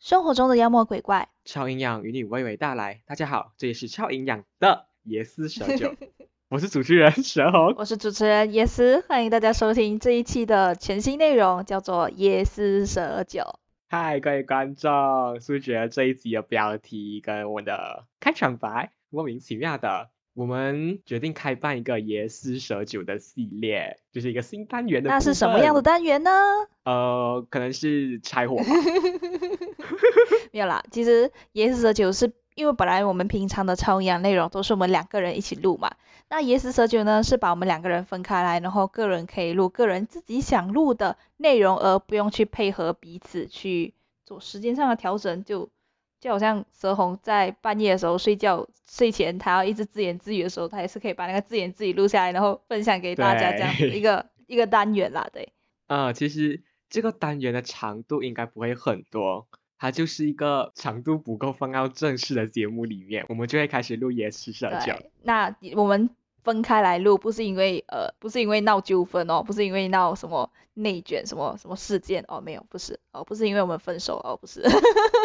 生活中的妖魔鬼怪，超营养与你娓娓道来。大家好，这里是超营养的椰丝蛇酒，我是主持人蛇红。我是主持人椰丝，欢迎大家收听这一期的全新内容，叫做椰丝蛇酒。嗨，各位观众，是不是觉得这一集的标题跟我的开场白莫名其妙的？我们决定开办一个椰丝蛇酒的系列，就是一个新单元的。那是什么样的？单元呢？呃，可能是柴火吧。没有啦，其实椰丝蛇酒是因为本来我们平常的超营养内容都是我们两个人一起录嘛，那椰丝蛇酒呢是把我们两个人分开来，然后个人可以录个人自己想录的内容，而不用去配合彼此去做时间上的调整，就就好像蛇红在半夜的时候睡觉，睡前他要一直自言自语的时候，他也是可以把那个自言自语录下来，然后分享给大家这样子一个一个单元啦，对。啊，其实这个单元的长度应该不会很多。它就是一个长度不够放到正式的节目里面，我们就会开始录野史社交。那我们分开来录，不是因为呃，不是因为闹纠纷哦，不是因为闹什么内卷什么什么事件哦，没有，不是哦，不是因为我们分手哦，不是，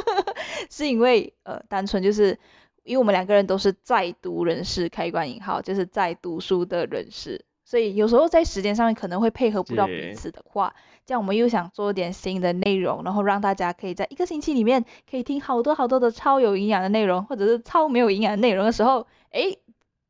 是因为呃，单纯就是因为我们两个人都是在读人士，开关引号，就是在读书的人士。所以有时候在时间上面可能会配合不到彼此的话，这样我们又想做点新的内容，然后让大家可以在一个星期里面可以听好多好多的超有营养的内容，或者是超没有营养的内容的时候，诶，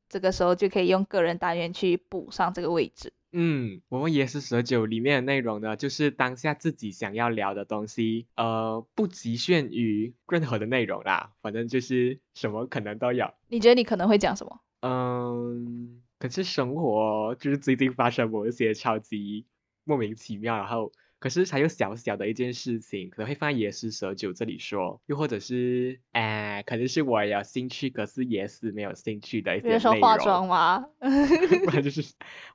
这个时候就可以用个人单元去补上这个位置。嗯，我们也是蛇九里面的内容呢，就是当下自己想要聊的东西，呃，不局限于任何的内容啦，反正就是什么可能都有。你觉得你可能会讲什么？嗯。可是生活就是最近发生某一些超级莫名其妙，然后可是才有小小的一件事情，可能会放在野史蛇酒这里说，又或者是哎，可能是我有兴趣，可是野史没有兴趣的一些内容。说化妆吗？不然就是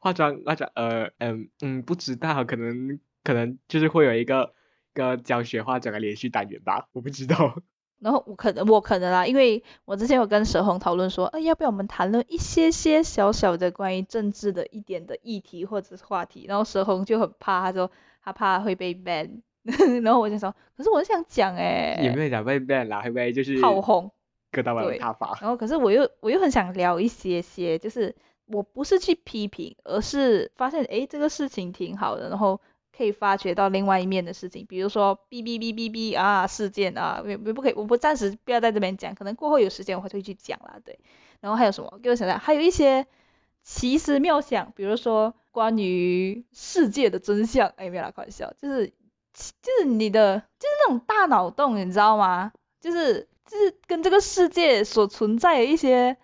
化妆，化妆呃嗯嗯，不知道，可能可能就是会有一个个教学化妆的连续单元吧，我不知道。然后我可能我可能啊，因为我之前有跟蛇红讨论说，哎，要不要我们谈论一些些小小的关于政治的一点的议题或者是话题？然后蛇红就很怕，他说他怕会被 ban。然后我就说，可是我想讲哎。有没有讲被 ban 啦？会不会就是炮轰？各大网他发。然后可是我又我又很想聊一些些，就是我不是去批评，而是发现哎这个事情挺好的，然后。可以发掘到另外一面的事情，比如说哔哔哔哔哔啊事件啊，不不可以，我不暂时不要在这边讲，可能过后有时间我会去讲啦，对。然后还有什么？给我想想，还有一些奇思妙想，比如说关于世界的真相，哎，没有啦，开玩笑，就是就是你的就是那种大脑洞，你知道吗？就是就是跟这个世界所存在的一些。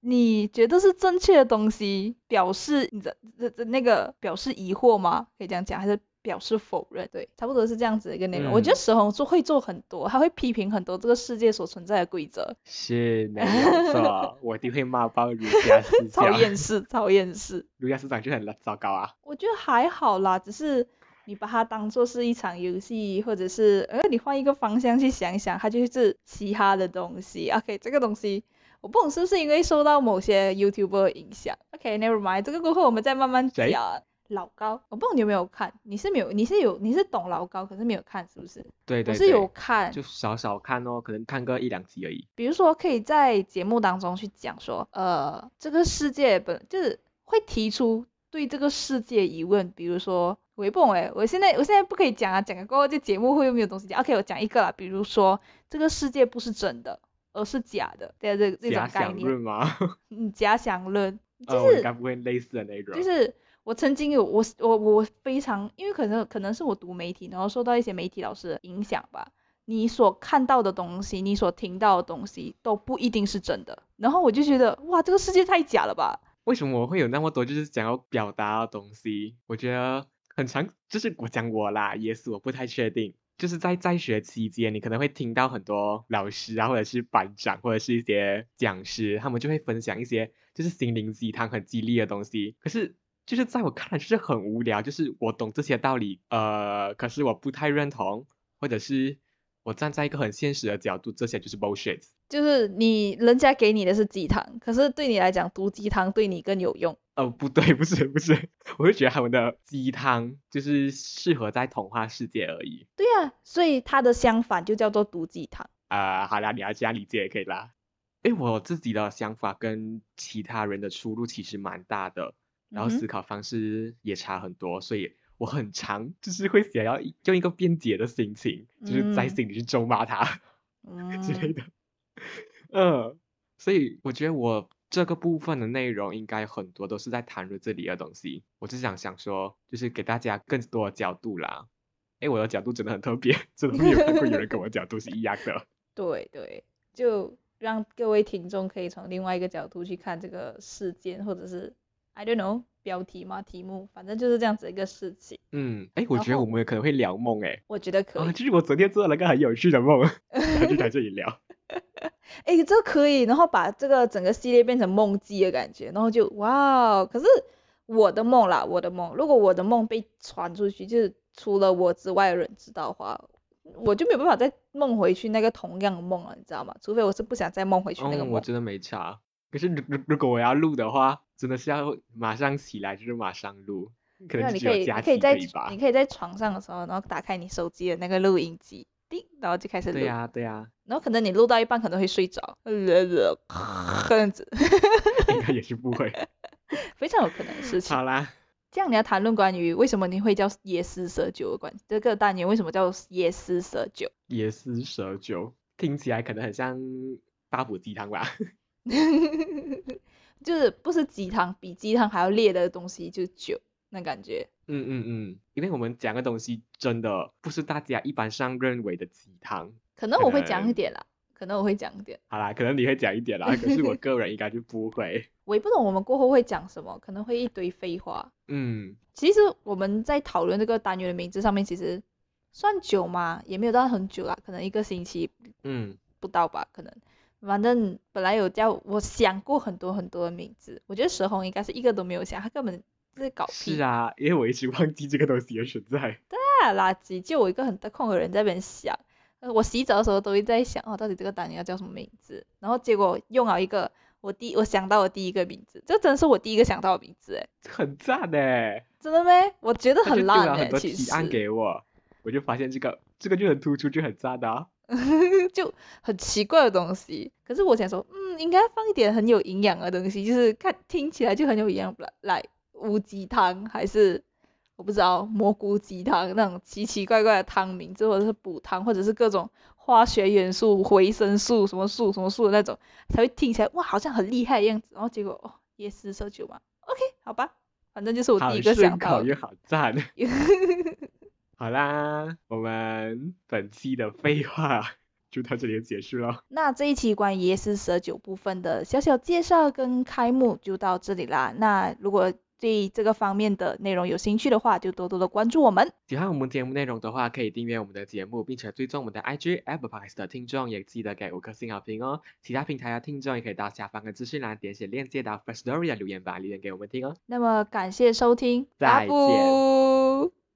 你觉得是正确的东西，表示你的这这那个表示疑惑吗？可以这样讲，还是表示否认？对，差不多是这样子的一个内容。我觉得石红做会做很多，他会批评很多这个世界所存在的规则。是没有错，我一定会骂爆儒家思想。超厌是，讨厌是。儒家思想就很糟糕啊。我觉得还好啦，只是你把它当做是一场游戏，或者是呃你换一个方向去想一想，它就是其他的东西。OK，这个东西。我不懂是不是因为受到某些 YouTuber 影响？OK，Never mind，这个过后我们再慢慢讲。老高，我不懂你有没有看，你是没有，你是有，你是懂老高，可是没有看，是不是？对对。我是有看，就少少看哦，可能看个一两集而已。比如说，可以在节目当中去讲说，呃，这个世界本就是会提出对这个世界疑问，比如说，我不懂哎，我现在我现在不可以讲啊，讲了过后这节目会又没有东西讲？OK，我讲一个啦，比如说，这个世界不是真的。而是假的，对这这种概念。假想论吗？嗯，假想论就是应该不会类似的那种。就是我曾经有我我我非常，因为可能可能是我读媒体，然后受到一些媒体老师的影响吧。你所看到的东西，你所听到的东西都不一定是真的。然后我就觉得，哇，这个世界太假了吧？为什么我会有那么多就是想要表达的东西？我觉得很长，就是我讲我啦，也是我不太确定。就是在在学期间，你可能会听到很多老师啊，或者是班长，或者是一些讲师，他们就会分享一些就是心灵鸡汤很激励的东西。可是就是在我看来就是很无聊，就是我懂这些道理，呃，可是我不太认同，或者是我站在一个很现实的角度，这些就是 bullshit。就是你人家给你的是鸡汤，可是对你来讲读鸡汤对你更有用。呃，不对，不是不是，我就觉得他们的鸡汤就是适合在童话世界而已。对呀、所以它的相反就叫做毒鸡汤。啊、好啦，你要这样理解也可以啦。诶，我自己的想法跟其他人的出入其实蛮大的，然后思考方式也差很多，所以我很常就是会想要用一个辩解的心情，就是在嗯心里去咒骂他。之类嗯，的。嗯，所以我觉得我这个部分的内容应该很多都是在谈论这里的东西。我只想想说，就是给大家更多的角度啦。哎，我的角度真的很特别，真的没有看过有人跟我的角度是一样的。对对，就让各位听众可以从另外一个角度去看这个事件，或者是 I don't know 标题嘛题目，反正就是这样子一个事情。嗯，哎，我觉得我们可能会聊梦哎。我觉得可啊，以，就是我昨天做了个很有趣的梦，然后就在这里聊。诶，这可以，然后把这个整个系列变成梦记的感觉，然后就哇哦，可是我的梦啦，我的梦，如果我的梦被传出去，就是除了我之外的人知道的话，我就没有办法再梦回去那个同样的梦了，你知道吗？除非我是不想再梦回去那个哦，梦。我真的没差。可是如如如果我要录的话，真的是要马上起来就是马上录，可能那你可以，你可以在你。可以在床上的时候，然后打开你手机的那个录音机，叮，然后就开始录。对呀、对呀、然后可能你录到一半可能会睡着，这样子，应该也是不会。非常有可能的事情。好啦，这样你要谈论关于为什么你会叫夜思蛇酒的关这个单元为什么叫夜思蛇酒？夜思蛇酒听起来可能很像八补鸡汤吧？就是不是鸡汤，比鸡汤还要烈的东西就是酒，那感觉。嗯嗯嗯，因为我们讲的东西真的不是大家一般上认为的鸡汤。可可能我会讲一点啦，可能我会讲一点。好啦，可能你会讲一点啦，可是我个人应该就不会。我也不懂我们过后会讲什么，可能会一堆废话。嗯，其实我们在讨论这个单元的名字上面，其实算久嘛？也没有到很久啦，可能一个星期嗯，不到吧，可能。反正本来有叫我想过很多很多的名字，我觉得蛇红应该是一个都没有想，他根本是搞屁是啊，因为我一直忘记这个东西的存在。对啊垃圾，就我一个很大空的人在那边想，呃我洗澡的时候都会在想，哦，到底这个单元要叫什么名字？然后结果用了一个我第我想到的第一个名字，这真的是我第一个想到的名字，诶，很赞哎，真的咩？我觉得很烂诶，了很多其提案实给我，我就发现这个这个就很突出，就很赞的、啊。就很奇怪的东西。可是我想说，嗯，应该放一点很有营养的东西，就是看听起来就很有营养，来来乌鸡汤还是我不知道蘑菇鸡汤那种奇奇怪怪的汤名字，或者是补汤，或者是各种化学元素、维生素什么素什么素的那种，才会听起来哇好像很厉害的样子。然后结果哦，夜思蛇酒嘛，OK 好吧，反正就是我第一个想到的。口又好赞。好啦，我们本期的废话就到这里就结束了。那这一期关于夜思蛇酒部分的小小介绍跟开幕就到这里啦。那如果对这个方面的内容有兴趣的话，就多多的关注我们。喜欢我们节目内容的话，可以订阅我们的节目，并且追踪我们的 IG Apple Podcast 的听众，也记得给五颗星好评哦。其他平台的听众也可以到下方的资讯栏点写链接到 First Story 的留言板留言给我们听哦。那么感谢收听，再见